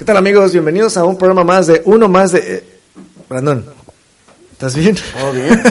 ¿Qué tal amigos? Bienvenidos a un programa más de uno más de... eh, Brandon, ¿estás bien? ¿Todo bien?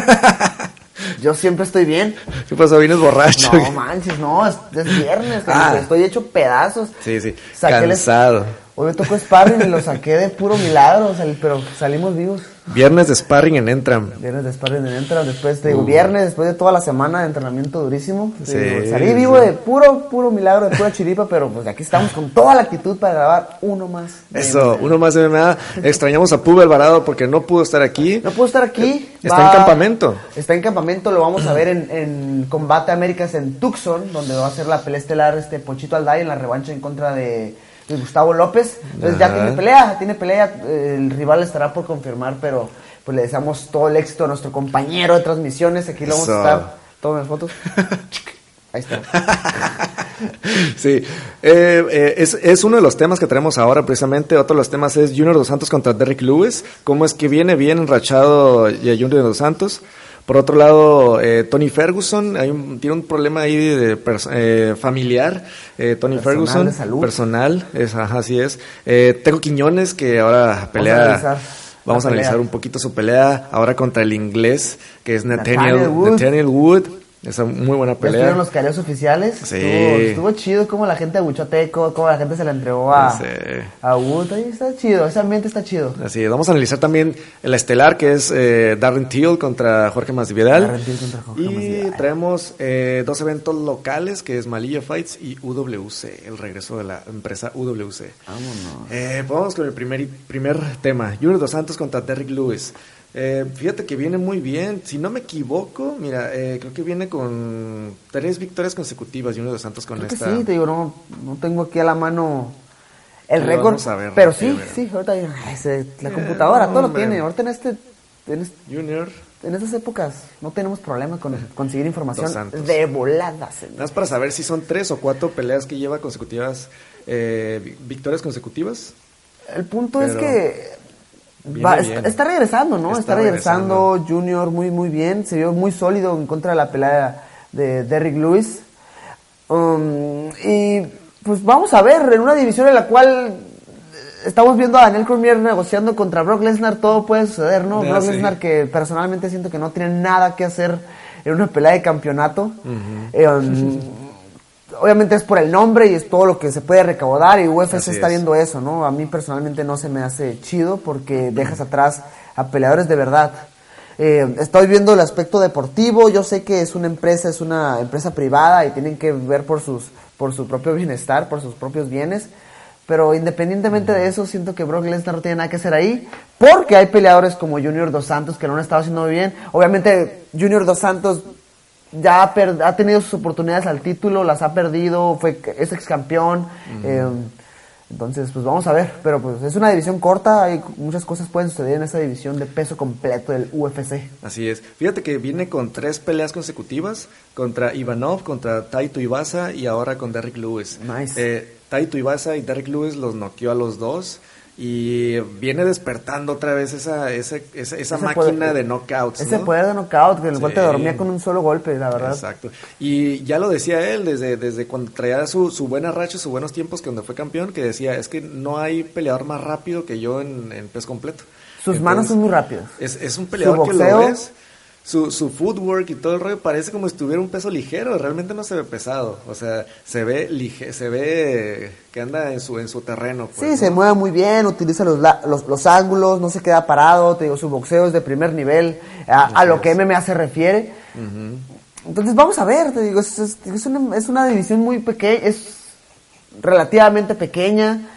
Yo siempre estoy bien. ¿Qué pasó? ¿Vienes borracho? No manches, no, es, es viernes, Ah. estoy hecho pedazos. Sí, sí, Saqué el- cansado. Hoy me tocó sparring y lo saqué de puro milagro, sal- pero salimos vivos. Viernes de sparring en Entram. Viernes de sparring en entra, después te digo, viernes, después de toda la semana de entrenamiento durísimo. Sí, digo, salí vivo sí. de puro, puro milagro, de pura chiripa, pero pues aquí estamos con toda la actitud para grabar uno más. de Eso, MMA. uno más de MMA. Extrañamos a Pube Alvarado porque no pudo estar aquí. No puedo estar aquí. Está en campamento. Está en campamento, lo vamos a ver en, en Combate Américas en Tucson, donde va a ser la pelea estelar este Ponchito Alday en la revancha en contra de, de Gustavo López. Entonces ya tiene pelea, tiene pelea, el rival estará por confirmar, pero pues le deseamos todo el éxito a nuestro compañero de transmisiones, aquí lo vamos a estar. Tomen fotos. Ahí está. Sí, eh, eh, es, es uno de los temas que tenemos ahora precisamente. Otro de los temas es Junior Dos Santos contra Derrick Lewis. Cómo es que viene bien enrachado ya Junior Dos Santos. Por otro lado, eh, Tony Ferguson hay un- tiene un problema ahí de eh, familiar. Eh, Tony Personal, Ferguson, de salud. personal, es, ajá, así es. Eh, Tengo Quiñones que ahora pelea. Vamos a analizar un poquito su pelea ahora contra el inglés, que es Nathaniel, Nathaniel Wood. Nathaniel Wood. Esa muy buena pelea. estuvieron los careos oficiales. Sí. Estuvo, estuvo chido como la gente abuchó a Teco, cómo la gente se la entregó a, Sí. a Wood. Ahí está chido, ese ambiente está chido. Así es, vamos a analizar también el estelar que es eh, Darren Till contra Jorge Masvidal. Darren Till contra Jorge y Masvidal. traemos eh, dos eventos locales que es Malilla Fights y UWC, el regreso de la empresa UWC. Vámonos. Eh, vamos con el primer, primer tema, Junior Dos Santos contra Derrick Lewis. Eh, fíjate que viene muy bien, si no me equivoco, mira, eh, creo que viene con tres victorias consecutivas Junior Dos Santos con Creo que esta. sí, te digo, no, no tengo aquí a la mano el récord. ver, pero sí, sí, a ver. sí, ahorita ese- la computadora, todo lo tiene. Ahorita en este, en, es- Junior, en estas épocas no tenemos problema con conseguir información de voladas. Nada más para saber si son tres o cuatro peleas que lleva consecutivas, eh, vi- victorias consecutivas. El punto es que va- bien. está, está regresando, ¿no? Está Está, regresando, Junior muy muy bien, se vio muy sólido en contra de la pelea de Derrick Lewis. Um, y pues vamos a ver, en una división en la cual estamos viendo a Daniel Cormier negociando contra Brock Lesnar, todo puede suceder, ¿no? Ah, Brock sí. Lesnar que personalmente siento que no tiene nada que hacer en una pelea de campeonato. Eh, um, obviamente es por el nombre y es todo lo que se puede recaudar y UFC Así está es. viendo eso, ¿no? A mí personalmente no se me hace chido porque dejas atrás a peleadores de verdad. Eh, estoy viendo el aspecto deportivo, yo sé que es una empresa, es una empresa privada y tienen que ver por sus por su propio bienestar, por sus propios bienes, pero independientemente de eso, siento que Brock Lesnar no tiene nada que hacer ahí, porque hay peleadores como Junior Dos Santos que no han estado haciendo muy bien. Obviamente Junior Dos Santos ya ha, per- ha tenido sus oportunidades al título, las ha perdido, fue es ex campeón. entonces, pues vamos a ver. Pero pues es una división corta, hay muchas cosas pueden suceder en esa división de peso completo del UFC. Así es. Fíjate que viene con tres peleas consecutivas contra Ivanov, contra Taito Ibasa y ahora con Derrick Lewis. Nice. Eh, Taito Ibasa y Derrick Lewis los noqueó a los dos y viene despertando otra vez esa, esa, esa, esa máquina poder- de knockouts. Ese ¿no? poder de knockout, que el cual te Sí. dormía con un solo golpe, la verdad. Exacto. Y ya lo decía él desde, desde cuando traía su, su buena racha, sus buenos tiempos, que cuando fue campeón, que decía, es que no hay peleador más rápido que yo en, en pez completo. Sus manos son muy rápidas. Es, es un peleador que lo ves, su, su footwork y todo el rollo parece como si tuviera un peso ligero, realmente no se ve pesado, o sea, se ve lige, se ve que anda en su, en su terreno. pues, Sí, se mueve muy bien, utiliza los, la- los, los ángulos, no se queda parado, te digo, su boxeo es de primer nivel, a, a lo que MMA se refiere. Entonces vamos a ver, te digo, es, es- es una, es una división muy pequeña, es relativamente pequeña,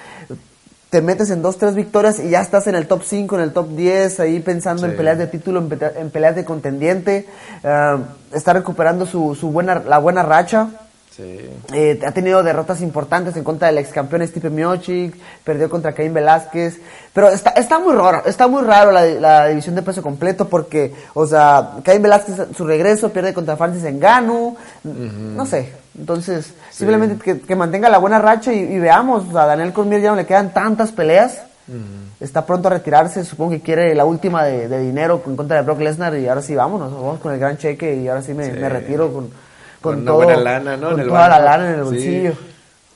te metes en dos, tres victorias y ya estás en el top 5, en el top 10, ahí pensando en peleas de título, en, pe- en peleas de contendiente, ah, está recuperando su, su buena, la buena racha. Sí. Eh, ha tenido derrotas importantes en contra del ex campeón Stipe Miocic, perdió contra Caín Velázquez, pero está, está muy raro, está muy raro la, la división de peso completo porque, o sea, Caín Velázquez su regreso pierde contra Francis Ngannou, no sé, entonces simplemente que, que mantenga la buena racha y, y veamos, o sea, a Daniel Cormier ya no le quedan tantas peleas, está pronto a retirarse, supongo que quiere la última de, de dinero en contra de Brock Lesnar y ahora sí vámonos, vamos con el gran cheque y ahora sí me, Sí. me retiro con, con, Con una todo, buena lana, ¿no? con En el toda la lana en el Sí. bolsillo.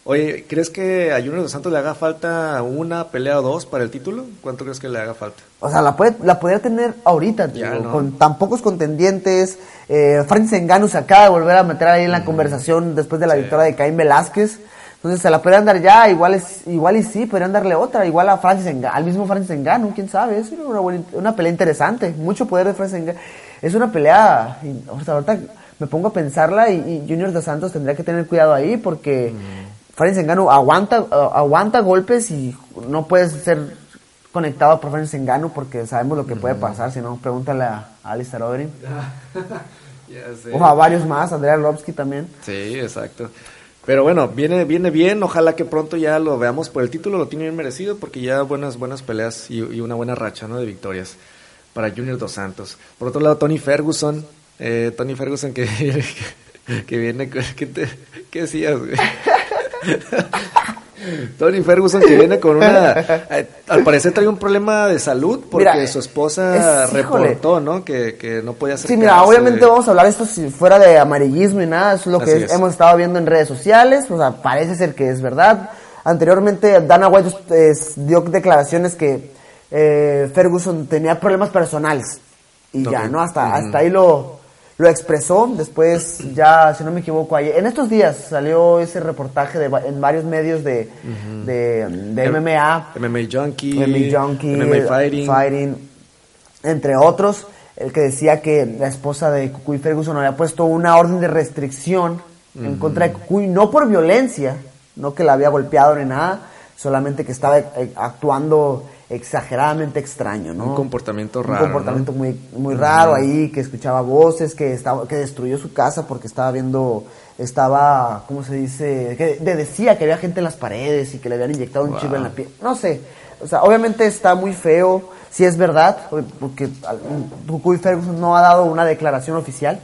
Oye, ¿crees que a Junior Dos Santos le haga falta una pelea o dos para el título? ¿Cuánto crees que le haga falta? O sea, la, puede, la podría tener ahorita, tío, con tan pocos contendientes. Eh, Francis Ngannou se acaba de volver a meter ahí en la conversación después de la Sí. victoria de Caín Velázquez. Entonces se la podrían dar ya, igual es, igual y sí, podrían darle otra, igual a Francis Ngannou, al mismo Francis Ngannou, quién sabe, es una, buena- una pelea interesante, mucho poder de Francis Ngannou. Es una pelea, ahorita me pongo a pensarla y, y Junior Dos Santos tendría que tener cuidado ahí porque Francis Ngannou aguanta, aguanta golpes y no puedes ser conectado por Francis Ngannou porque sabemos lo que puede pasar, si no, pregúntale a, Alistair Overeem. O a varios más, Andrea Arlovsky también. Sí, exacto. Pero bueno, viene, viene bien, ojalá que pronto ya lo veamos por el título, lo tiene bien merecido porque ya buenas, buenas peleas y, y una buena racha ¿no? de victorias para Junior Dos Santos. Por otro lado, Tony Ferguson, eh, Tony Ferguson que, que viene, con- ¿qué, te, qué decías? güey? Tony Ferguson que viene con una, eh, al parecer trae un problema de salud porque Mira, su esposa es- reportó, ¿no? Que, que no podía hacer Sí, mira, obviamente vamos a hablar esto si fuera de amarillismo y nada, eso es lo que Así es- es. hemos estado viendo en redes sociales, o sea, parece ser que es verdad. Anteriormente Dana White eh, dio declaraciones que eh, Ferguson tenía problemas personales y ya. ¿no? Hasta, hasta ahí lo, lo expresó, después ya, si no me equivoco, ayer, en estos días salió ese reportaje de, en varios medios de, de, de MMA, MMA Junkie, MMA Junkie, MMA Fighting. entre otros, el que decía que la esposa de Cucuy Ferguson había puesto una orden de restricción en contra de Cucuy, no por violencia, no que la había golpeado ni nada, solamente que estaba eh, actuando exageradamente extraño, ¿no? Un comportamiento Un raro, comportamiento ¿no? muy, muy raro ahí, que escuchaba voces, que estaba, que destruyó su casa porque estaba viendo, estaba, ¿cómo se dice? Que de- decía que había gente en las paredes y que le habían inyectado un chip en la piel. No sé. O sea, obviamente está muy feo, si es verdad, porque Cucuy Ferguson no ha dado una declaración oficial.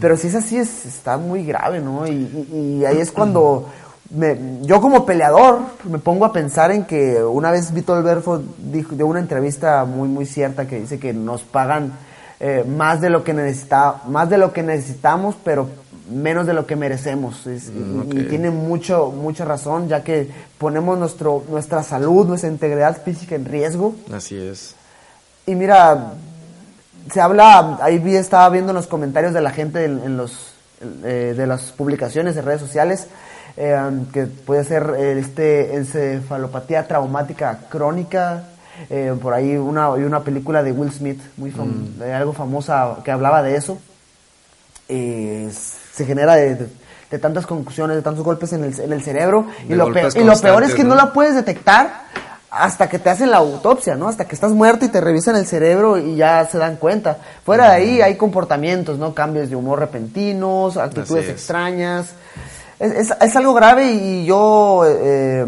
Pero si es así, es, está muy grave, ¿no? Y, y- y ahí es cuando me- yo como peleador me pongo a pensar en que una vez Vitor Belfort dijo de una entrevista muy muy cierta que dice que nos pagan eh, más de lo que necesita, más de lo que necesitamos, pero menos de lo que merecemos. Es- y- Mm, y, ok. tiene mucho mucha razón, ya que ponemos nuestro nuestra salud, nuestra integridad física en riesgo. Así es. Y mira, se habla, ahí vi, estaba viendo en los comentarios de la gente en, en los, eh, de las publicaciones de redes sociales, eh, que puede ser eh, este encefalopatía traumática crónica, eh, por ahí una, hay una película de Will Smith, muy fam- de algo famosa, que hablaba de eso. Eh, se genera de, de- de tantas concusiones, de tantos golpes en el, en el cerebro. Y lo, peor, y lo peor es que no ¿no? la puedes detectar hasta que te hacen la autopsia, ¿no? Hasta que estás muerto y te revisan el cerebro y ya se dan cuenta. Fuera de ahí hay comportamientos, ¿no? Cambios de humor repentinos, actitudes extrañas. Es, es- es algo grave y yo eh,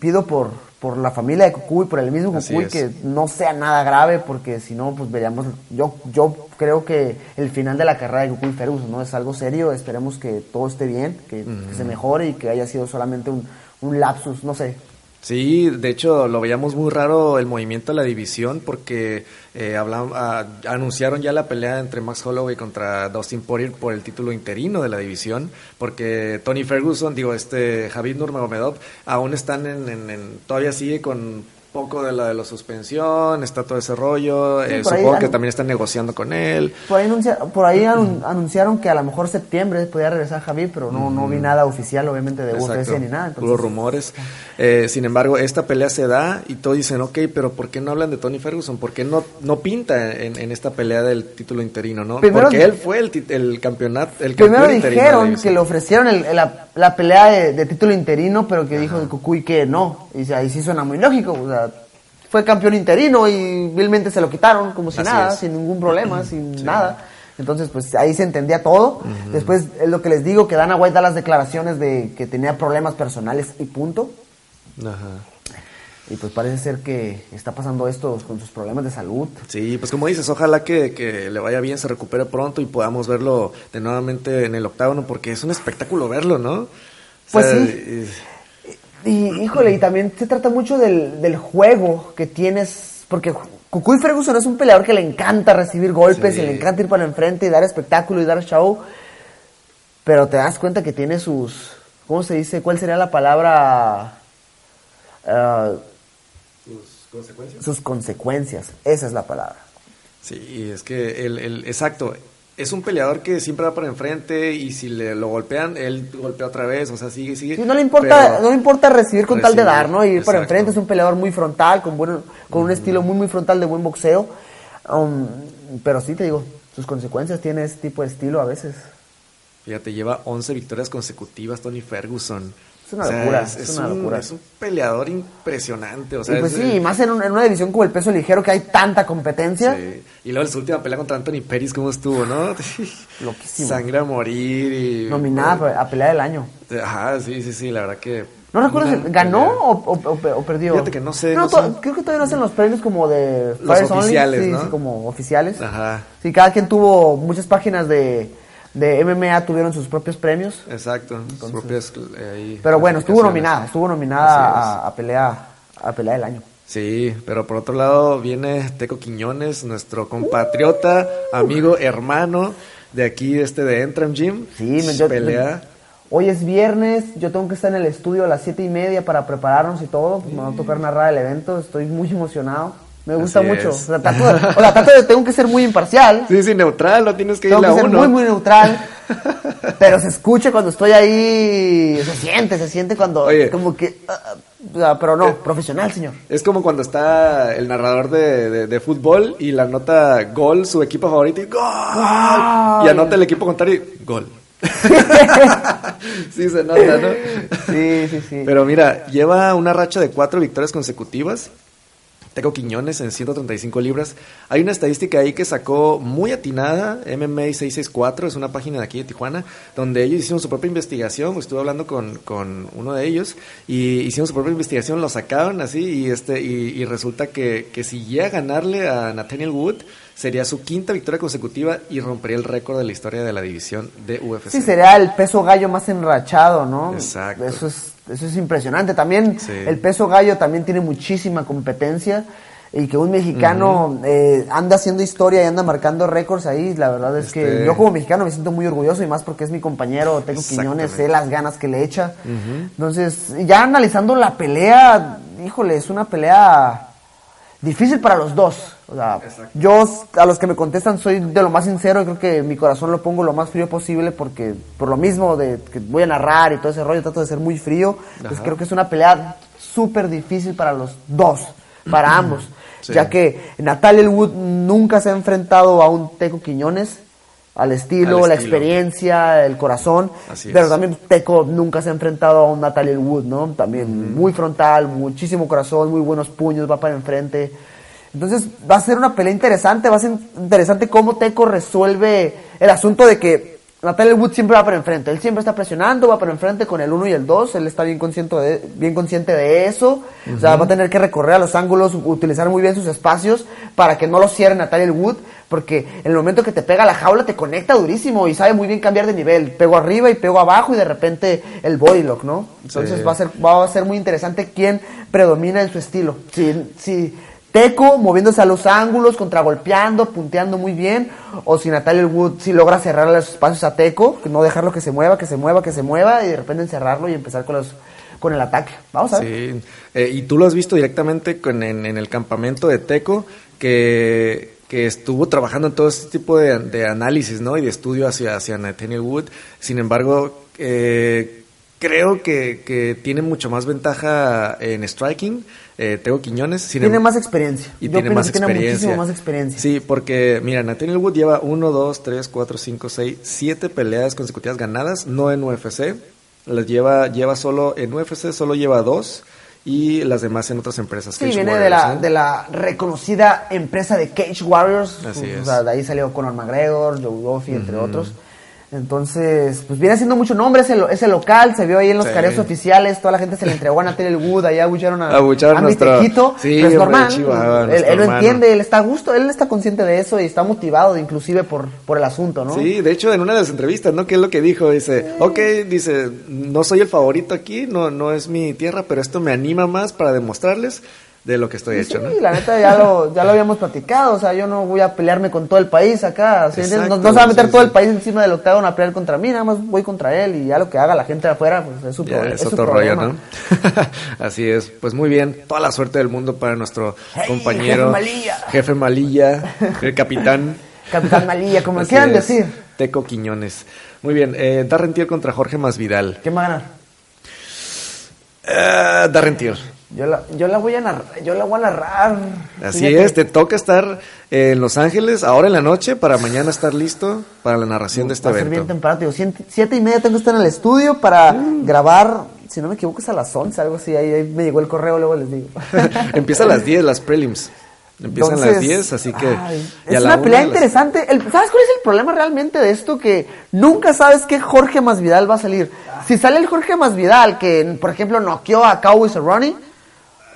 pido por, por la familia de Cucuy, por el mismo Así Cucuy, es. que no sea nada grave porque si no, pues veríamos, yo, yo creo que el final de la carrera de Cucuy Ferguson, ¿no? Es algo serio, esperemos que todo esté bien, que, que se mejore y que haya sido solamente un, un lapsus, no sé. Sí, de hecho lo veíamos muy raro el movimiento de la división porque eh, ah, anunciaron ya la pelea entre Max Holloway contra Dustin Poirier por el título interino de la división porque Tony Ferguson, digo este Javid Nurmagomedov aún están en, en- en- todavía sigue con poco de la de la suspensión, está todo ese rollo, Sí, eh, ahí supongo que también están negociando con él. Por ahí, anuncia- por ahí anun- anunciaron que a lo mejor septiembre podía regresar Javier, pero no, no vi nada oficial, obviamente, de UFC Exacto, ni nada. Entonces, rumores. Eh, sin embargo, esta pelea se da y todos dicen, ok, pero ¿por qué no hablan de Tony Ferguson? ¿Por qué no, no pinta en, en esta pelea del título interino, no? Primero- Porque él fue el, el campeonato, el Primero dijeron que le ofrecieron el- la, la pelea de, de título interino, pero que dijo el Cucuy que no. Y ahí sí suena muy lógico. O sea, fue campeón interino y vilmente se lo quitaron como si Así nada, es. sin ningún problema, sin nada. Entonces, pues ahí se entendía todo. Después, es lo que les digo, que Dana White da las declaraciones de que tenía problemas personales y punto. Ajá. Y pues parece ser que está pasando esto con sus problemas de salud. Sí, pues como dices, ojalá que, que le vaya bien, se recupere pronto y podamos verlo de nuevamente en el octágono, porque es un espectáculo verlo, ¿no? O Pues sí. Y híjole, y también se trata mucho del, del juego que tienes, porque Cucuy Ferguson es un peleador que le encanta recibir golpes Sí. y le encanta ir para enfrente y dar espectáculo y dar show, pero te das cuenta que tiene sus ¿cómo se dice? ¿Cuál sería la palabra? Ah, Sus consecuencias. sus consecuencias, esa es la palabra. Sí, es que el, el exacto. Es un peleador que siempre va para enfrente y si le lo golpean, él golpea otra vez, o sea, sigue, sigue. Sí, no le importa, no le importa recibir con tal de dar, ¿no? Ir para exacto. enfrente, es un peleador muy frontal, con buen, con un estilo muy muy frontal de buen boxeo. Um, pero sí te digo, sus consecuencias tiene ese tipo de estilo a veces. Fíjate, lleva 11 victorias consecutivas Tony Ferguson. Es una locura, es es, una un, locura. es un peleador impresionante. O sea, y pues es- sí, y más en, un- en una división como el peso ligero que hay tanta competencia. Sí. Y luego su última pelea contra Anthony Peris, ¿cómo estuvo, no? Loquísimo. Sangre a morir y... Nominada a pelea del año. Ajá, sí, sí, sí, la verdad que... ¿No recuerdo si ganó o, o- o- o perdió? Fíjate que no sé, no. Creo que todavía no hacen los premios como de Los Only, oficiales, sí, ¿no? sí, como oficiales. Ajá, Sí, cada quien tuvo muchas páginas de, de MMA tuvieron sus propios premios. exacto. sus propias, eh, Pero bueno, estuvo nominada, estuvo nominada es. a, a pelea a pelea del año. Sí, pero por otro lado viene Teco Quiñones, nuestro compatriota, amigo, hermano de aquí, este de Entram Gym. Sí, me, yo- pelea. Hoy es viernes, yo tengo que estar en el estudio a las siete y media para prepararnos y todo. pues me va a tocar narrar el evento, estoy muy emocionado. Me gusta Así mucho. O es. sea, trato de, o sea, trato de- tengo que ser muy imparcial. Sí, sí, neutral, no tienes que Tengo irle que a ser uno. muy, muy neutral. pero se escucha cuando estoy ahí. Se siente, se siente cuando. Oye. Como que. ah, ah, o pero no, profesional, señor. Es como cuando está el narrador de, de- de fútbol y la nota gol, su equipo favorito, y gol. Y anota el equipo contrario, y gol. sí, se nota, ¿no? Sí, sí, sí. Pero mira, lleva una racha de cuatro victorias consecutivas. Teco Quiñones en 135 libras. Hay una estadística ahí que sacó muy atinada, MMA 664, es una página de aquí de Tijuana, donde ellos hicieron su propia investigación, estuve hablando con, con uno de ellos, y hicieron su propia investigación, lo sacaron así, y este y, y resulta que, que si llega a ganarle a Nathaniel Wood, sería su quinta victoria consecutiva y rompería el récord de la historia de la división de UFC. Sí, sería el peso gallo más enrachado, ¿no? Exacto. Eso es, eso es impresionante. También Sí. el peso gallo también tiene muchísima competencia y que un mexicano eh, anda haciendo historia y anda marcando récords ahí, la verdad es que Este- yo como mexicano me siento muy orgulloso y más porque es mi compañero Teco Quiñones, sé las ganas que le echa. Entonces, ya analizando la pelea, híjole, es una pelea difícil para los dos. O sea, yo a los que me contestan soy de lo más sincero y creo que mi corazón lo pongo lo más frío posible porque por lo mismo de que voy a narrar y todo ese rollo trato de ser muy frío. Entonces Ajá. creo que es una pelea súper difícil para los dos, para ambos. Sí. Ya que Natalia Elwood nunca se ha enfrentado a un Teco Quiñones al estilo, Al la estilo. experiencia, el corazón. Así pero es. también Teco nunca se ha enfrentado a un Natalia Wood, ¿no? También muy frontal, muchísimo corazón, muy buenos puños, va para enfrente. Entonces va a ser una pelea interesante, va a ser interesante cómo Teco resuelve el asunto de que Natalia Wood siempre va para enfrente, él siempre está presionando, va para enfrente con el 1 y el 2, él está bien consciente de, bien consciente de eso, o sea, va a tener que recorrer a los ángulos, utilizar muy bien sus espacios para que no lo cierre Natalia Wood, porque en el momento que te pega la jaula te conecta durísimo y sabe muy bien cambiar de nivel, pego arriba y pego abajo y de repente el body lock, ¿no? Entonces Sí. va a ser va a ser muy interesante quién predomina en su estilo. Si, si Teco moviéndose a los ángulos, contragolpeando, punteando muy bien, o si Natalia Wood si logra cerrar los espacios a Teco, no dejarlo que se mueva, que se mueva, que se mueva y de repente encerrarlo y empezar con los con el ataque. Vamos a ver. Sí, Eh, y tú lo has visto directamente con, en, en el campamento de Teco, que, que estuvo trabajando en todo este tipo de, de análisis ¿no? y de estudio hacia, hacia Nathaniel Wood. Sin embargo, eh, creo que, que tiene mucho más ventaja en striking, eh, Teco Quiñones. Sin Tiene em- más experiencia. y Yo tiene más que tiene muchísimo más experiencia. Sí, porque mira, Nathaniel Wood lleva 1, 2, 3, 4, 5, 6, 7 peleas consecutivas ganadas, no en UFC. Las lleva, lleva solo en UFC, solo lleva dos y las demás en otras empresas. Sí, Cage viene de la, ¿no? de la reconocida empresa de Cage Warriors. Así O es. sea, de ahí salió Conor McGregor, Joe Duffy, entre otros. Entonces, pues viene haciendo mucho nombre ese, ese local, se vio ahí en los Sí. careos oficiales, toda la gente se le entregó a Natalia Wood, ahí abucharon a, Abucharon a mi nuestro- Tequito, sí, pero es normal, Chihuahua, él, lo entiende, él está a gusto, él está consciente de eso y está motivado inclusive por, por el asunto, ¿no? Sí, de hecho en una de las entrevistas, ¿no? ¿Qué es lo que dijo? Dice, ok, dice, no soy el favorito aquí, no, no es mi tierra, pero esto me anima más para demostrarles de lo que estoy hecho, ¿no? Sí, la neta ya lo, ya lo habíamos platicado, o sea, yo no voy a pelearme con todo el país acá, no, se va a meter sí, todo el país encima del octágono a pelear contra mí, nada más voy contra él y ya lo que haga la gente de afuera, pues es su, Ya, es su otro rollo, problema. ¿no? Así es. Pues muy bien. Toda la suerte del mundo para nuestro Hey, compañero. jefe Malilla. Jefe Malilla, el capitán. Capitán Malilla, como quieran decir. Teco Quiñones. Muy bien. Eh, Darren Till contra Jorge Masvidal. ¿Quién va a ganar? Darren Till. Yo la, yo la voy a narrar, yo la voy a narrar. Así Fíjate. es. Te toca estar en Los Ángeles ahora en la noche para mañana estar listo para la narración de este Va a ser bien temprano, digo, siete, siete y media tengo que estar en el estudio para grabar, si no me equivoco es a las 11, algo así, ahí, ahí me llegó el correo, luego les digo. Empieza a las 10 las prelims. Empiezan a las Entonces, 10, así que... ay, es una pelea las- interesante. El- ¿Sabes cuál es el problema realmente de esto? Que nunca sabes qué Jorge Masvidal va a salir. Si sale el Jorge Masvidal, que por ejemplo noqueó a Cowboy Cerrone,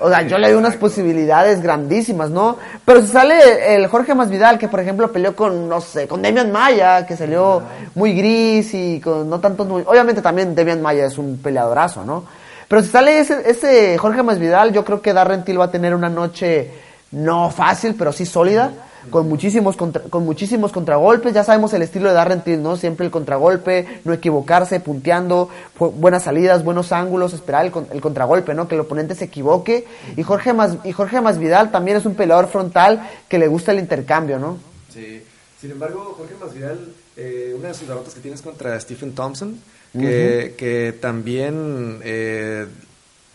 o sea, yo le doy unas posibilidades grandísimas, ¿no? Pero si sale el Jorge Masvidal, que por ejemplo peleó con, no sé, con Demian Maya, que salió muy gris y con no tantos... muy- Obviamente también Demian Maya es un peleadorazo, ¿no? Pero si sale ese, ese Jorge Masvidal, yo creo que Darren Till va a tener una noche no fácil, pero sí sólida, con muchísimos contra- con muchísimos contragolpes. Ya sabemos el estilo de Darren Till, ¿no? Siempre el contragolpe, no equivocarse, punteando, buenas salidas, buenos ángulos, esperar el, el contragolpe, ¿no? Que el oponente se equivoque. Y Jorge Mas, y Jorge Masvidal también es un peleador frontal que le gusta el intercambio, ¿no? Sí. Sin embargo, Jorge Masvidal, eh, una de sus derrotas que tienes contra Stephen Thompson, que, que también, eh,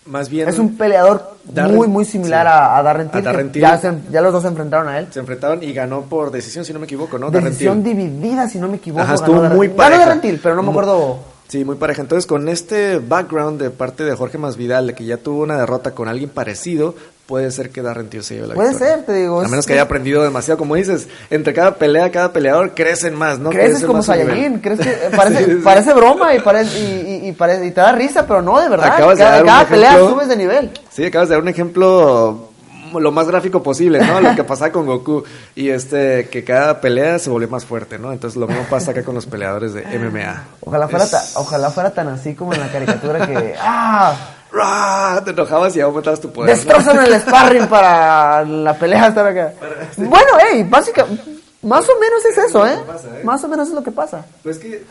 más bien... Es un peleador Darren- muy, muy similar sí. a, a Darren Till. A Darren Till. Ya, se- ya los dos se enfrentaron a él. Se enfrentaron y ganó por decisión, si no me equivoco, ¿no? Darren Decisión Till. dividida, si no me equivoco. Ajá, ganó estuvo Darren- muy ganó pareja. Darren Till, pero no me acuerdo... Sí, muy pareja. Entonces, con este background de parte de Jorge Masvidal, de que ya tuvo una derrota con alguien parecido, puede ser que Darren se lleve la Puede victoria. ser, te digo, A menos que haya aprendido demasiado. Como dices, entre cada pelea, cada peleador crecen más, ¿no? Creces Crece como. Saiyajin, eh, parece, Sí, sí. parece broma y, parece, y, y- y parece, y te da risa, pero no, de verdad. Acabas de cada dar un cada pelea ejemplo. subes de nivel. Sí, acabas de dar un ejemplo lo más gráfico posible, ¿no? Lo que pasaba con Goku y este que cada pelea se volvió más fuerte, ¿no? Entonces lo mismo pasa acá con los peleadores de MMA. Ojalá fuera, Es- ta- ojalá fuera tan así como en la caricatura que... ¡Ah! Te enojabas y aumentabas tu poder. Destrozan el sparring para la pelea estar acá. Bueno, hey, básicamente, más o menos es eso, ¿eh? pasa, ¿eh? Más o menos es lo que pasa. Pues que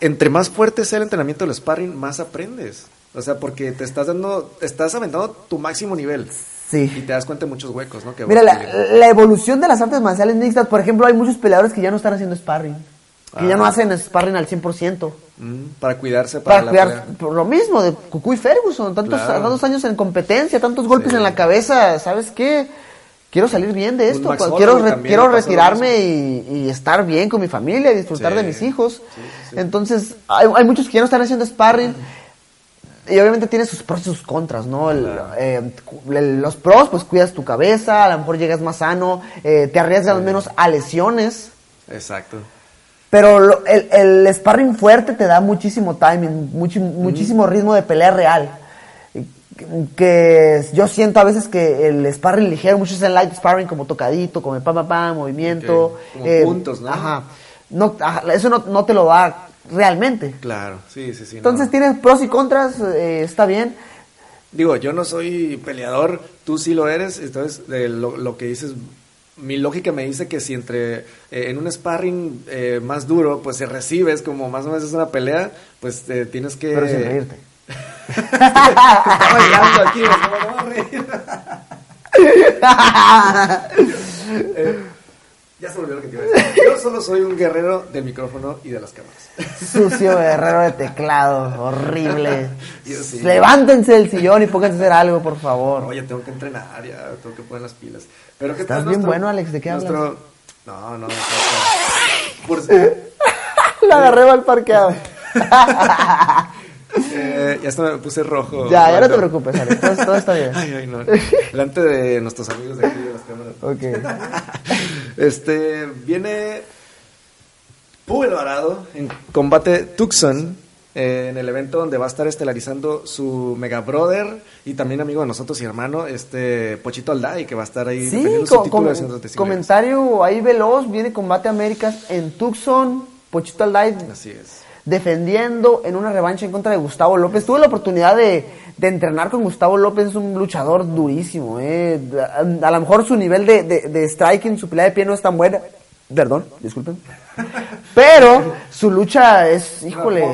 entre más fuerte sea el entrenamiento del sparring, más aprendes. O sea, porque te estás dando, estás aventando tu máximo nivel. Y Sí. te das cuenta de muchos huecos, ¿no? Que Mira, la, la evolución de las artes marciales mixtas, por ejemplo, hay muchos peleadores que ya no están haciendo sparring. Que ya Ah. no hacen sparring al 100%. Mm, para cuidarse para, para la cuidar pelea. por lo mismo de Cucuy Ferguson, tantos, Claro. tantos años en competencia, tantos golpes Sí. en la cabeza, ¿sabes qué? Quiero salir bien de esto, quiero, re- quiero retirarme y, y estar bien con mi familia disfrutar Sí. de mis hijos. Sí. Entonces, hay, hay muchos que ya no están haciendo sparring. Y obviamente tiene sus pros y sus contras, ¿no? El, eh, el- los pros, pues cuidas tu cabeza, a lo mejor llegas más sano, eh, te arriesgas menos a lesiones. Exacto. Pero lo- el, el sparring fuerte te da muchísimo timing, muchi- muchísimo ritmo de pelea real. Que yo siento a veces que el sparring ligero, muchos en light sparring como tocadito, como pa pa pa, movimiento. Ok, como puntos, ¿no? Ajá. No, ajá, eso no, no te lo da realmente. Claro, sí, sí, sí. no. Entonces tienes pros y contras, eh, está bien. Digo, yo no soy peleador, tú sí lo eres, entonces de lo, lo que dices, mi lógica me dice que si entre eh, en un sparring eh, más duro, pues se recibes como más o menos es una pelea, pues eh, tienes que... Pero sin reírte. Bailando aquí, a reír. Eh, ya se me olvidó lo que te iba a decir. Yo solo soy un guerrero del micrófono y de las cámaras. Sucio guerrero de teclado, horrible. Sí. Levántense del sillón y pónganse a hacer algo, por favor. Oye, tengo que entrenar, ya tengo que poner las pilas. Pero ¿qué Estás bien nuestro- bueno, Alex, ¿de qué hablas? nuestro- No, no, no. Por- La agarré al parqueado. Eh, ya hasta me puse rojo. Ya, ya no te preocupes, Alex, todo, todo está bien. Ay, ay, no. Delante de nuestros amigos de aquí de las cámaras. Ok. Este, viene Puel Varado en combate Tucson, eh, en el evento donde va a estar estelarizando su mega brother y también amigo de nosotros y hermano, este Pochito Alday, que va a estar ahí Sí, defendiendo su co- título com- de 135 libras. comentario ahí veloz, viene Combate Américas en Tucson, Pochito Alday. Así es. defendiendo en una revancha en contra de Gustavo López. Tuve la oportunidad de, de entrenar con Gustavo López, es un luchador durísimo. Eh. A, a lo mejor su nivel de, de, de striking, su pelea de pie no es tan buena. Perdón, disculpen. Pero su lucha es, híjole.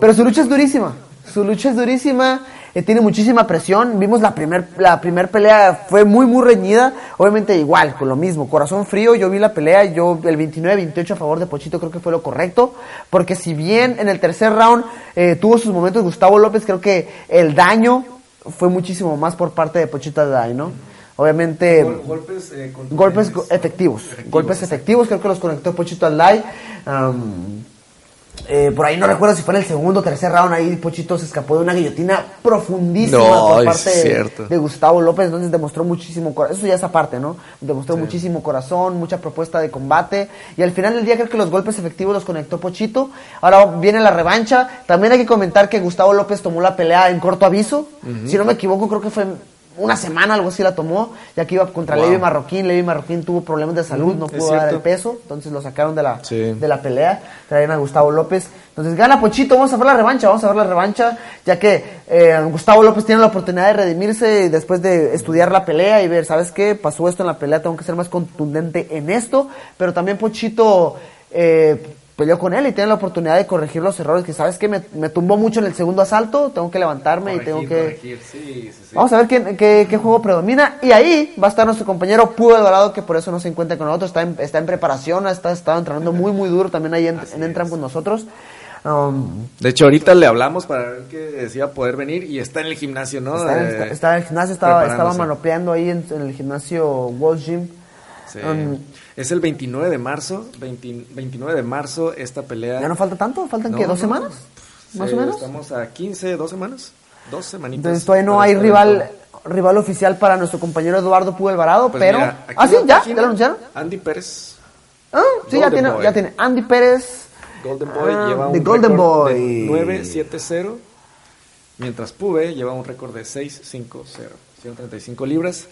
Pero su lucha es durísima. Su lucha es durísima. eh, tiene muchísima presión. Vimos la primer, la primer pelea, fue muy, muy reñida. Obviamente igual, con lo mismo. Corazón frío, yo vi la pelea. Yo el 29-28 a favor de Pochito creo que fue lo correcto. Porque si bien en el tercer round eh, tuvo sus momentos Gustavo López, creo que el daño fue muchísimo más por parte de Pochito Aday, ¿no? Obviamente... golpes eh, golpes go- efectivos, golpes efectivos, creo que los conectó Pochito Alday. Am, eh, por ahí no recuerdo si fue en el segundo o tercer round, ahí Pochito se escapó de una guillotina profundísima No, por parte de Gustavo López, entonces demostró muchísimo corazón, eso ya es aparte, ¿no? Demostró muchísimo corazón, mucha propuesta de combate, y al final del día creo que los golpes efectivos los conectó Pochito. Ahora viene la revancha, también hay que comentar que Gustavo López tomó la pelea en corto aviso, si no me equivoco creo que fue una semana, algo así la tomó, ya que iba contra Wow. Levi Marroquín. Levi Marroquín tuvo problemas de salud, no pudo dar el peso, entonces lo sacaron de la, Sí. de la pelea. Traían a Gustavo López. Entonces gana Pochito, vamos a ver la revancha, vamos a ver la revancha, ya que eh, Gustavo López tiene la oportunidad de redimirse después de estudiar la pelea y ver, ¿sabes qué? Pasó esto en la pelea, tengo que ser más contundente en esto, pero también Pochito eh, peleó con él y tiene la oportunidad de corregir los errores que, ¿sabes qué? Me, me tumbó mucho en el segundo asalto, tengo que levantarme y tengo que... Vamos a ver qué, qué- qué juego predomina. Y ahí va a estar nuestro compañero Pudo Alvarado, que por eso no se encuentra con nosotros. Está en, está en preparación, está estado entrenando muy, muy duro. También ahí en, en Entran con nosotros. Um, De hecho, ahorita le hablamos para ver que si iba a poder venir y está en el gimnasio, ¿no? está, en, está- está en el gimnasio, estaba, estaba manopeando ahí en, en el gimnasio Wall Gym. sí. Um, es el 29 de marzo, 20 29 de marzo esta pelea. ¿Ya no falta tanto? ¿Faltan No, qué? ¿Dos no, semanas? ¿Más Sí, o menos? Estamos a 15, dos semanas. Dos semanitas. Entonces todavía no hay rival en rival oficial para nuestro compañero Eduardo Pudo Alvarado, Pues pero... mira, ah, sí, ya, ya lo anunciaron. Andy Pérez, Ah, sí, ya tiene, Boy. ya tiene. Andy Pérez. Golden Boy, Ah, lleva The un Golden récord Boy. de 9-7-0, mientras Pube lleva un récord de 6-5-0, 135 libras.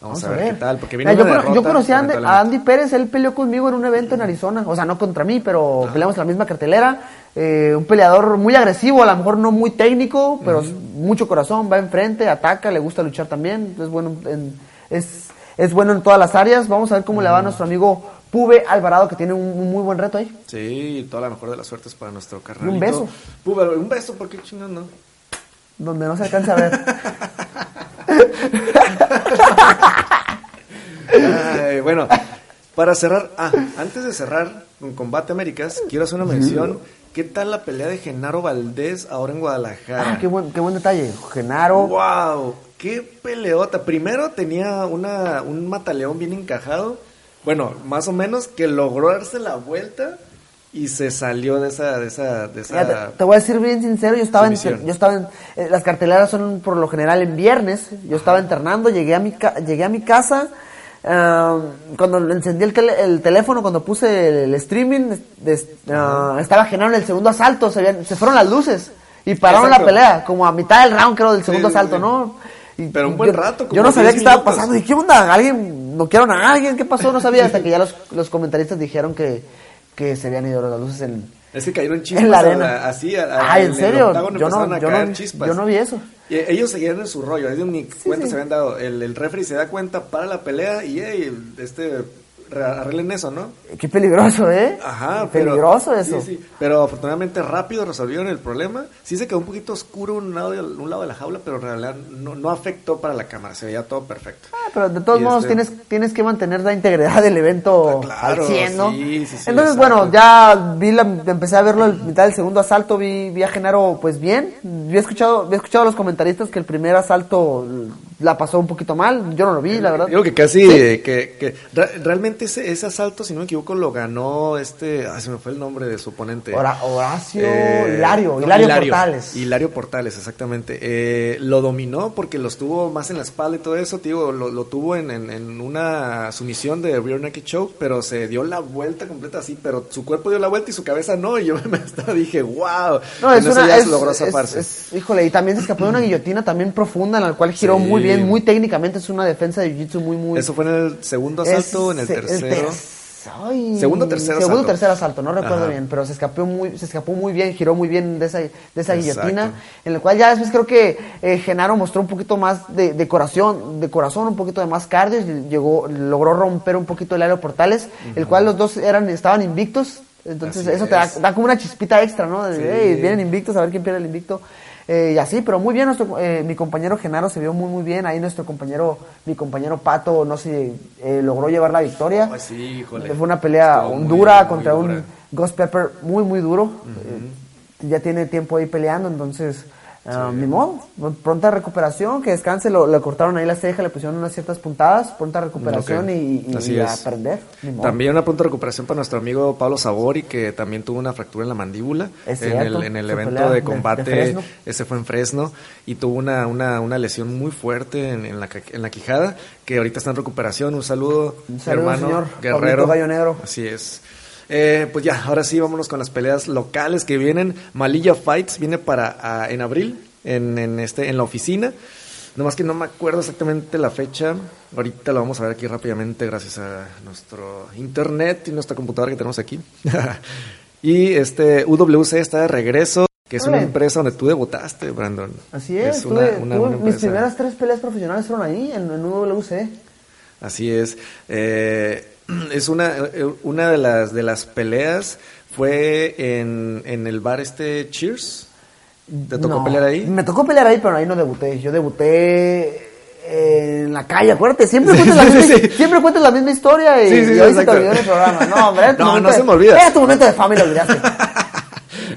Vamos, a, ver, qué tal, porque una yo, yo conocí a Andy, a. Andy Pérez, él peleó conmigo en un evento en Arizona, o sea, no contra mí, pero peleamos en la misma cartelera. Eh, un peleador muy agresivo, a lo mejor no muy técnico, pero mucho corazón, va enfrente, ataca, le gusta luchar también, es bueno en, es, es bueno en todas las áreas. Vamos a ver cómo le va a nuestro amigo Pube Alvarado, que tiene un, un muy buen reto ahí. Sí, toda la mejor de las suertes para nuestro carnal. un beso. Pube, un beso, ¿por qué chingados no? Donde no se alcanza a ver. Ay, bueno, para cerrar, ah, antes de cerrar con Combate Américas, quiero hacer una mención. ¿Qué tal la pelea de Genaro Valdés ahora en Guadalajara? Ah, qué buen, qué buen detalle. Genaro. ¡Wow! ¡Qué peleota! Primero tenía una, un mataleón bien encajado. Bueno, más o menos que logró darse la vuelta y se salió de esa. De esa, de esa Mira, te, te voy a decir bien sincero, yo estaba, en, yo estaba en, eh, las carteleras son por lo general en viernes, yo estaba internando, llegué a mi, ca- llegué a mi casa, ah, cuando encendí el, tele- el teléfono, cuando puse el, el streaming, des- ah, estaba en el segundo asalto, se, habían- se fueron las luces y pararon Exacto. la pelea, como a mitad del round creo del segundo Sí, asalto, sí. ¿no? Y- Pero un buen yo, rato, como Yo no sabía 10 qué estaba pasando, y qué onda, alguien, noquearon a alguien, qué pasó, no sabía, hasta que ya los, los comentaristas dijeron que, que se habían ido las luces en, Es que cayeron chispas. en la arena. así, a- a- Ay, ¿en el serio? Yo no, a yo, no, chispas. yo no vi eso. Y ellos seguían en su rollo, ellos ni cuenta se habían dado. El, el referee se da cuenta para la pelea y hey, este, arreglen eso, ¿no? Qué peligroso, ¿eh? Ajá, pero- Peligroso eso. Sí, sí, pero afortunadamente rápido resolvieron el problema. Sí se quedó un poquito oscuro un lado, de- un lado de la jaula, pero en realidad no, no afectó para la cámara, se veía todo perfecto. Ah, pero de todos Y modos este- tienes, tienes que mantener la integridad del evento Ah, claro, al 100, ¿no? sí, sí, sí, Entonces, exacto. bueno, ya vi la, empecé a verlo en mitad del segundo asalto, vi, vi a Genaro pues bien. Había escuchado, había escuchado a los comentaristas que el primer asalto la pasó un poquito mal, yo no lo vi, la verdad. Digo que casi, Sí. eh, que, que re- realmente ese, ese asalto, si no me equivoco, lo ganó este, ah, se me fue el nombre de su oponente. Hora- Horacio Eh, Hilario, no, Hilario, Portales. Hilario Portales, exactamente. Eh, lo dominó porque los tuvo más en la espalda y todo eso, tío. Lo, lo tuvo en, en- en una sumisión de rear naked choke, pero se dio la vuelta completa así, pero su cuerpo dio la vuelta y su cabeza no. Y yo me hasta dije, wow. No, es una. ya Es, logró es- híjole, y también se escapó de una guillotina también profunda, en la cual giró Sí. muy bien, muy técnicamente. Es una defensa de jiu-jitsu muy, muy. Eso fue en el segundo asalto, en el tercero. Ay, Segundo tercer segundo asalto. tercer asalto, no recuerdo Ajá. bien, pero se escapó muy, se escapó muy bien, giró muy bien de esa, de esa Exacto. guillotina, en el cual ya después creo que eh, Genaro mostró un poquito más de, de corazón, de corazón, un poquito de más cardio, y llegó, logró romper un poquito el área portales, el cual los dos eran, estaban invictos, entonces Así eso te da, da como una chispita extra, ¿no? De, Sí. "Hey, vienen invictos, a ver quién pierde el invicto. Eh, y así, pero muy bien, nuestro, eh, mi compañero Genaro se vio muy, muy bien. Ahí nuestro compañero, mi compañero Pato, no sé, eh, logró llevar la victoria. Ay, sí, híjole. Fue una pelea Estuvo dura muy contra dura. un Ghost Pepper muy, muy duro. Eh, ya tiene tiempo ahí peleando, entonces, ni modo. Pronta recuperación, que descanse. Lo, le cortaron ahí la ceja, le pusieron unas ciertas puntadas. Pronta recuperación y, y Así a aprender. También una de recuperación para nuestro amigo Pablo Sabori, que también tuvo una fractura en la mandíbula Es en cierto, el, en el evento pelea de combate. de ese fue en Fresno y tuvo una, una, una lesión muy fuerte en, en la, en la quijada, que ahorita está en recuperación. Un saludo, Un saludo, hermano señor Guerrero. Gallo Negro. Así es. Eh, pues ya, ahora sí, vámonos con las peleas locales que vienen. Malilla Fights viene para ah, en abril, en, en, este, en la oficina. Nomás que no me acuerdo exactamente la fecha. Ahorita lo vamos a ver aquí rápidamente gracias a nuestro internet y nuestra computadora que tenemos aquí. y este UWC está de regreso, que es una empresa donde tú debutaste, Brandon. Así es, una- tuve- una- tuve- una mis primeras tres peleas profesionales fueron ahí, en, en UWC. Así es. Eh, es una, eh, una de las de las peleas fue en, en el bar este Cheers. ¿Te tocó No, pelear ahí? Me tocó pelear ahí, pero ahí no debuté. Yo debuté en la calle, acuérdate. Siempre cuentas la, Sí, misma, sí. siempre cuentas la misma historia y, Sí, sí, y hoy se te olvidó el programa. No, hombre, No, momento no se me olvida. Era tu momento de fama y lo olvidaste.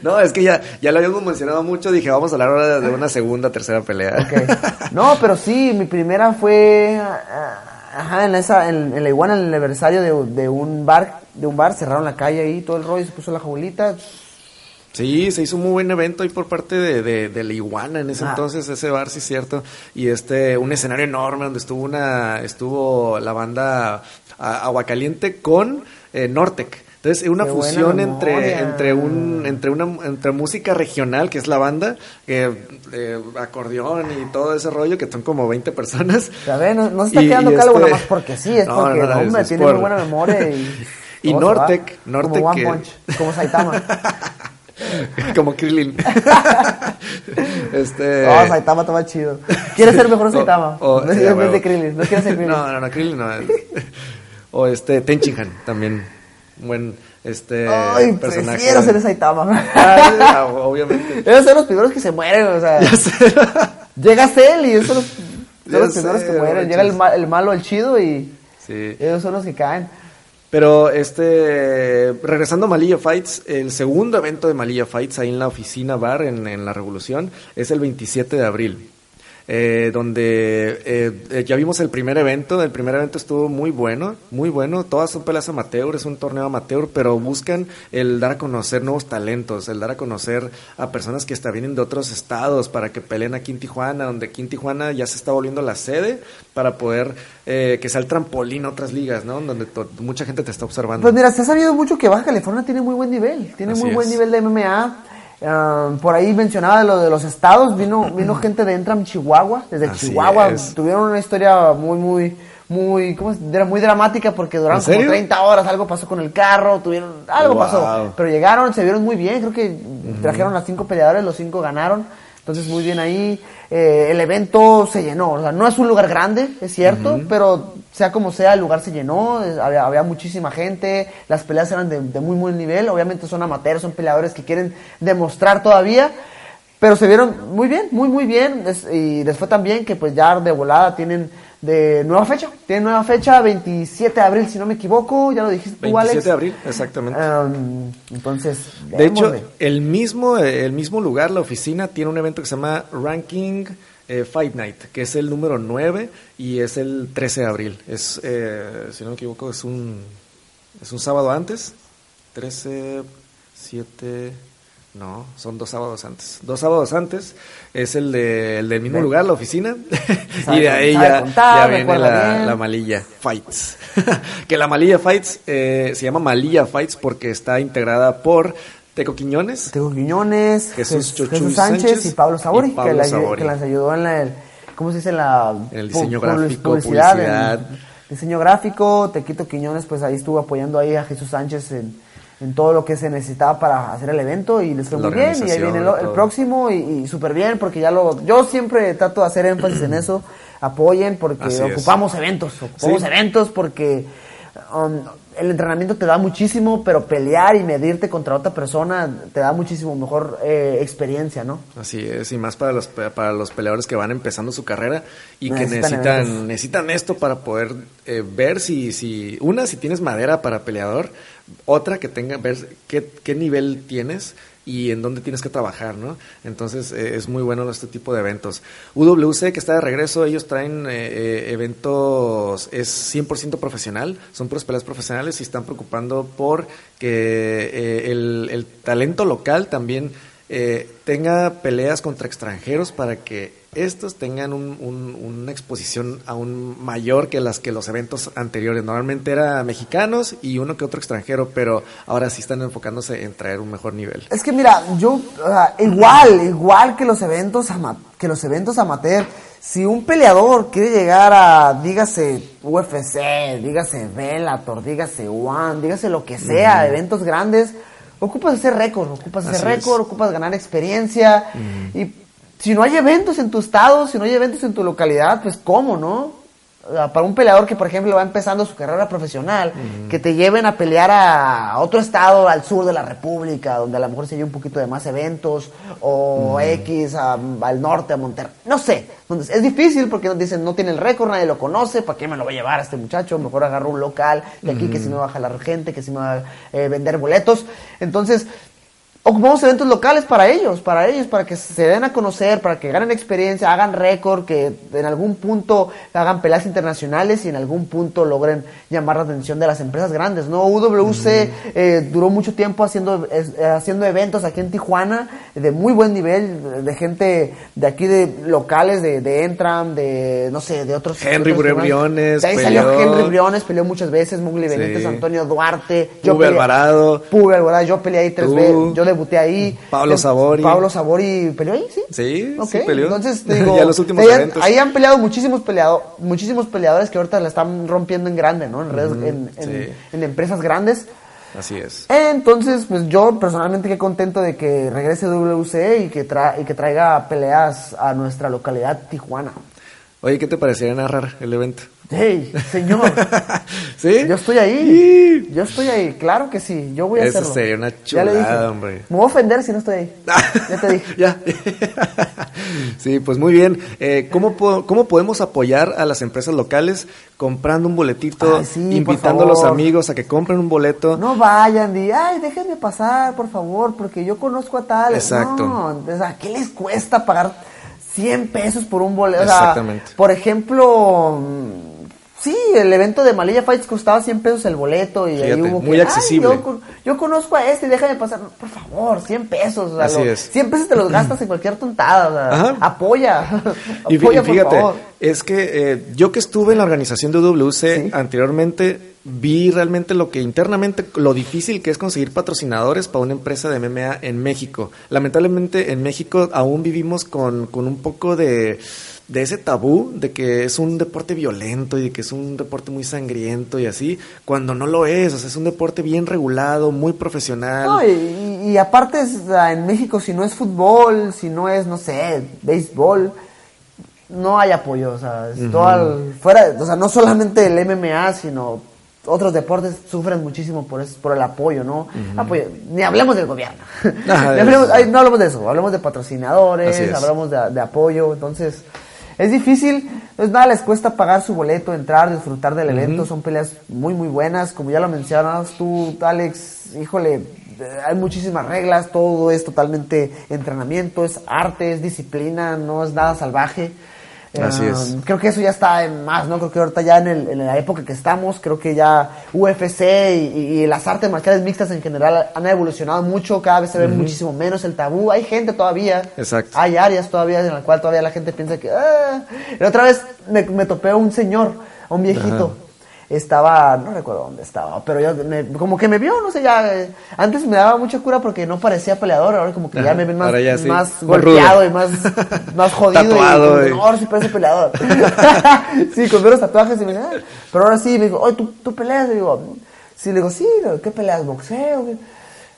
No, es que ya, ya lo habíamos mencionado mucho. Dije, vamos a hablar ahora de una segunda, tercera pelea. Ok. No, pero sí, mi primera fue ah, ajá, en esa en, en la iguana en el aniversario de, de un bar, de un bar, cerraron la calle ahí, todo el rollo, se puso la jaulita. Sí, se hizo un muy buen evento ahí por parte de, de, de la iguana en ese Ah. entonces, ese bar, sí es cierto. Y este, un escenario enorme donde estuvo una, estuvo la banda Aguacaliente con eh, Nortec. Entonces, una Qué fusión entre, entre un, entre una, entre música regional, que es la banda, que, eh, acordeón y todo ese rollo, que son como 20 personas. Ya ves, no, no se está Y- quedando y calvo este- nada más porque sí, es No, porque no, no, hombre es tiene por- muy buena memoria y... Y. Nortec, Nortec Como One que- Punch, como Saitama. como Krillin. este... No, Saitama estaba chido. ¿Quieres ser mejor O- Saitama? o- no sí, es a de Krillin, no quieres ser Krillin. No, no, no, Krillin no. o este, Tenchinhan también. Buen, este, Ay, personaje. prefiero ser Saitama. Obviamente. Esos son los primeros que se mueren, o sea... Ya sé. Llega Cell y esos son los, son Ya los primeros sé, que mueren. Llega el, el malo, el chido y Sí. ellos son los que caen. Pero este, regresando a Malilla Fights, el segundo evento de Malilla Fights ahí en la oficina bar en, en la Revolución es el 27 de abril. Eh, donde eh, eh, ya vimos el primer evento, el primer evento estuvo muy bueno, muy bueno, todas son peleas amateur, es un torneo amateur, pero buscan el dar a conocer nuevos talentos, el dar a conocer a personas que hasta vienen de otros estados para que peleen aquí en Tijuana, donde aquí en Tijuana ya se está volviendo la sede para poder eh, que sea el trampolín a otras ligas, ¿no? Donde mucha gente te está observando. Pues mira, se ha sabido mucho que Baja California tiene muy buen nivel, tiene Así muy buen es. nivel de MMA. Ah, por ahí mencionaba lo de los estados, vino vino gente de Entram, Chihuahua, desde Así Chihuahua, es. tuvieron una historia muy muy muy ¿cómo es? Era muy dramática porque duraron ¿En como serio? 30 horas, algo pasó con el carro, tuvieron algo Wow. pasó, pero llegaron, se vieron muy bien, creo que trajeron a cinco peleadores, los cinco ganaron. Entonces, muy bien ahí. Eh, el evento se llenó. O sea, no es un lugar grande, es cierto, pero sea como sea, el lugar se llenó. es- había, había muchísima gente. Las peleas eran de, de muy buen nivel. Obviamente son amateurs, son peleadores que quieren demostrar todavía. Pero se vieron muy bien, muy, muy bien. Es- y después también que pues ya de volada tienen de nueva fecha. Tienen nueva fecha, 27 de abril, si no me equivoco. Ya lo dijiste tú, 27 Alex. de abril, exactamente. Um, entonces, De hecho, el mismo, eh, el mismo lugar, la oficina, tiene un evento que se llama Ranking eh, Fight Night, que es el número 9 y es el 13 de abril. Es, eh, si no me equivoco, es un, es un sábado antes. 13, 7, no, son dos sábados antes. Dos sábados antes es el, de, el del mismo lugar, la oficina. Sabe y de ahí ya, contar, ya viene la, la Malilla Fights. que la Malilla Fights eh, se llama Malilla Fights porque está integrada por Teco Quiñones, Tengo Quiñones, Jesús Jes- Chochuy Jesús Sánchez, Sánchez y Pablo Sabori, y Pablo que, la- Sabori. que las ayudó en la, el- ¿cómo se dice? En la en el diseño gráfico, publicidad, en- diseño gráfico, Tequito Quiñones, pues ahí estuvo apoyando ahí a Jesús Sánchez en, en todo lo que se necesitaba para hacer el evento y les fue La muy bien y ahí viene el, próximo y, y súper bien porque ya lo yo siempre trato de hacer énfasis en eso apoyen porque Así es. ocupamos eventos ocupamos Sí. eventos porque um, el entrenamiento te da muchísimo pero pelear y medirte contra otra persona te da muchísimo mejor eh, experiencia no Así es, y más para los, para los peleadores que van empezando su carrera y que Necesitan necesitan, eventos. necesitan esto para poder eh, ver si, si, una, si tienes madera para peleador, otra que tenga, ver qué, qué nivel tienes y en dónde tienes que trabajar, ¿no? Entonces eh, es muy bueno este tipo de eventos. UWC que está de regreso, ellos traen eh, eh, eventos, es 100% profesional, son puras peleas profesionales y están preocupando por que eh, el, el talento local también tenga peleas contra extranjeros para que estos tengan un- un- una exposición aún mayor que las que los eventos anteriores. Normalmente era mexicanos y uno que otro extranjero, pero ahora sí están enfocándose en traer un mejor nivel. Es que mira, yo igual, igual que los eventos que los eventos amateur, si un peleador quiere llegar a dígase UFC, dígase Bellator, dígase One, dígase lo que sea, eventos grandes, ocupas hacer récord, ocupas hacer Así es. récord, ocupas ganar experiencia y si no hay eventos en tu estado, si no hay eventos en tu localidad, pues cómo, ¿no? Para un peleador que, por ejemplo, va empezando su carrera profesional, que te lleven a pelear a otro estado al sur de la República, donde a lo mejor se hay un poquito de más eventos, o X a- al norte, a Monterrey, no sé. Entonces, es difícil porque nos dicen, no tiene el récord, nadie lo conoce, ¿para qué me lo voy a llevar a este muchacho? Mejor agarro un local de aquí que sí me va a jalar gente, que sí me va a eh, vender boletos. Entonces, ocupamos eventos locales para ellos, para ellos, para que se den a conocer, para que ganen experiencia, hagan récord, que en algún punto hagan peleas internacionales y en algún punto logren llamar la atención de las empresas grandes, ¿no? UWC eh, duró mucho tiempo haciendo, eh, haciendo eventos aquí en Tijuana de muy buen nivel, de gente de aquí de locales, de, de Entram, de, no sé, de otros... Henry otros. Briones De ahí salió. Henry Briones, peleó muchas veces, Mugli Benítez, Sí. Antonio Duarte. Pube peleé- Alvarado. Pube Alvarado, yo peleé ahí tres Tú. veces, yo debuté ahí. Pablo Eh, Sabori. Pablo Sabori peleó ahí, sí. Sí, Ok, sí peleó. Entonces, te digo, Ya los últimos ahí, han- eventos. ahí han peleado muchísimos peleado, muchísimos peleadores que ahorita la están rompiendo en grande, ¿no? En redes, en, en- sí. en empresas grandes. Así es. Entonces, pues yo personalmente qué contento de que regrese WC y que, tra y que traiga peleas a nuestra localidad Tijuana. Oye, ¿qué te parecería narrar el evento? ¡Hey, señor! ¿Sí? Yo estoy ahí. Yo estoy ahí, claro que sí. Yo voy a Eso hacerlo. sería una Ya le dije. chulada, hombre. Me voy a ofender si no estoy ahí. Ya te dije. ya. sí, pues muy bien. Eh, ¿cómo, po- ¿Cómo podemos apoyar a las empresas locales comprando un boletito, Ay, sí, invitando a los amigos a que compren un boleto? No vayan y, ay, déjenme pasar, por favor, porque yo conozco a tal. Exacto. No, ¿qué les cuesta pagar 100 pesos por un boleto? O sea, Exactamente. por ejemplo, sí, el evento de Malilla Fights costaba 100 pesos el boleto y ahí hubo muy que, accesible. "Ay, yo, yo conozco a este, déjame pasar. Por favor, 100 pesos. o sea, Así lo- es. 100 pesos te los gastas en cualquier tontada. o sea, Ajá. apoya. Y, apoya, y fíjate, por favor. es que eh, yo que estuve en la organización de WC Sí. anteriormente, vi realmente lo que internamente, lo difícil que es conseguir patrocinadores para una empresa de MMA en México. Lamentablemente en México aún vivimos con, con un poco de, de ese tabú de que es un deporte violento y de que es un deporte muy sangriento y así, cuando no lo es, o sea, es un deporte bien regulado, muy profesional. No, y, y aparte es, en México si no es fútbol, si no es, no sé, béisbol, no hay apoyo, o sea, es todo al- fuera, o sea, no solamente el MMA, sino otros deportes sufren muchísimo por es- por el apoyo, ¿no? Apoyo, ni hablemos del gobierno. Hablemos- ay, no hablemos de eso, hablemos de patrocinadores, hablamos de, de apoyo, entonces es difícil, pues nada, les cuesta pagar su boleto, entrar, disfrutar del evento, son peleas muy muy buenas, como ya lo mencionabas tú, Alex, híjole, hay muchísimas reglas, todo es totalmente entrenamiento, es arte, es disciplina, no es nada salvaje. Así Eh, es. Creo que eso ya está en más, ¿no? Creo que ahorita ya en, el- en la época que estamos, creo que ya UFC y, las artes marciales mixtas en general han evolucionado mucho, cada vez se ve muchísimo menos el tabú. Hay gente todavía, Exacto. hay áreas todavía en las cuales todavía la gente piensa que... "Ah". La otra vez me, me topé a un señor, a un viejito. Estaba, no recuerdo dónde estaba, pero yo me- como que me vio, no sé, ya, eh, antes me daba mucha cura porque no parecía peleador, ahora como que ya me ven más, ya sí, más golpeado y más, más jodido Tatuado, y y- no, ahora sí parece peleador. sí, con menos tatuajes y me dice, "Ah", pero ahora sí, me dijo, oye, ¿tú, tú peleas, y digo, sí, le digo, sí, ¿qué peleas? ¿Boxeo? ¿Qué?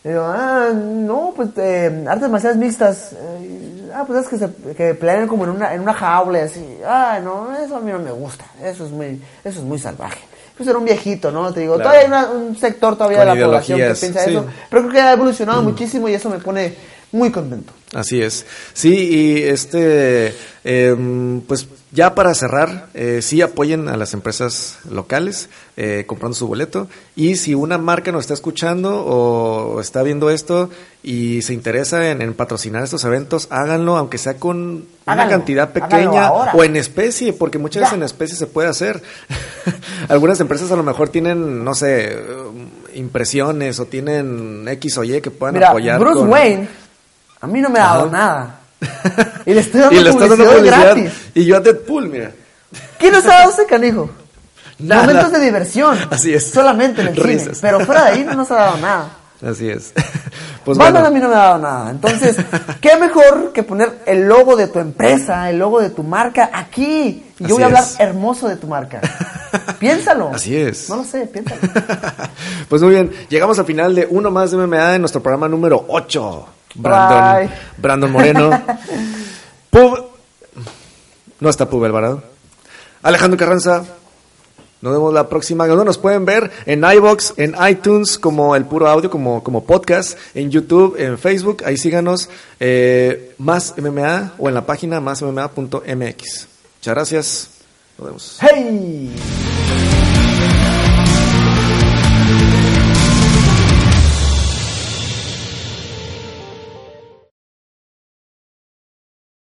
Le digo, ah, no, pues eh, artes marciales mixtas. Eh, ah, pues es que, se, que pelean como en una, en una jaula y así. Ah, no, eso a mí no me gusta. Eso es muy, eso es muy salvaje. Pues era un viejito, ¿no? Te digo, Claro. todavía hay una- un sector todavía Con de la población que piensa sí. eso. Pero creo que ha evolucionado muchísimo y eso me pone muy contento. Así es. Sí, y este, em, pues ya para cerrar, eh, sí apoyen a las empresas locales eh, comprando su boleto. Y si una marca nos está escuchando o está viendo esto y se interesa en, en patrocinar estos eventos, háganlo, aunque sea con una cantidad pequeña o en especie, porque muchas veces en especie se puede hacer. Algunas empresas a lo mejor tienen, no sé, um, impresiones o tienen X o Y que puedan Mira, apoyar. Bruce con- Wayne a mí no me ha dado Ajá. nada. Y le estoy dando y le dando publicidad gratis. Y yo a Deadpool, mira. ¿Qué nos ha dado ese canijo? Nada. Momentos de diversión. Así es. Solamente en el cine. Risas. Pero fuera de ahí no nos ha dado nada. Así es. Pues Batman a bueno. mí no me ha dado nada. Entonces, ¿qué mejor que poner el logo de tu empresa, el logo de tu marca aquí? Y yo Así voy a hablar es. hermoso de tu marca. Piénsalo. Así es. No lo sé, piénsalo. Pues muy bien, llegamos al final de uno más de MMA en nuestro programa número 8. Brandon, Bye. Brandon Moreno. Pub. No está Pub Alvarado. Alejandro Carranza. Nos vemos la próxima. ¿Dónde nos pueden ver? En iBox, en iTunes, como el puro audio, como, como podcast, en YouTube, en Facebook. Ahí síganos. eh, más MMA o en la página másmma.mx. Muchas gracias. Nos vemos. ¡Hey!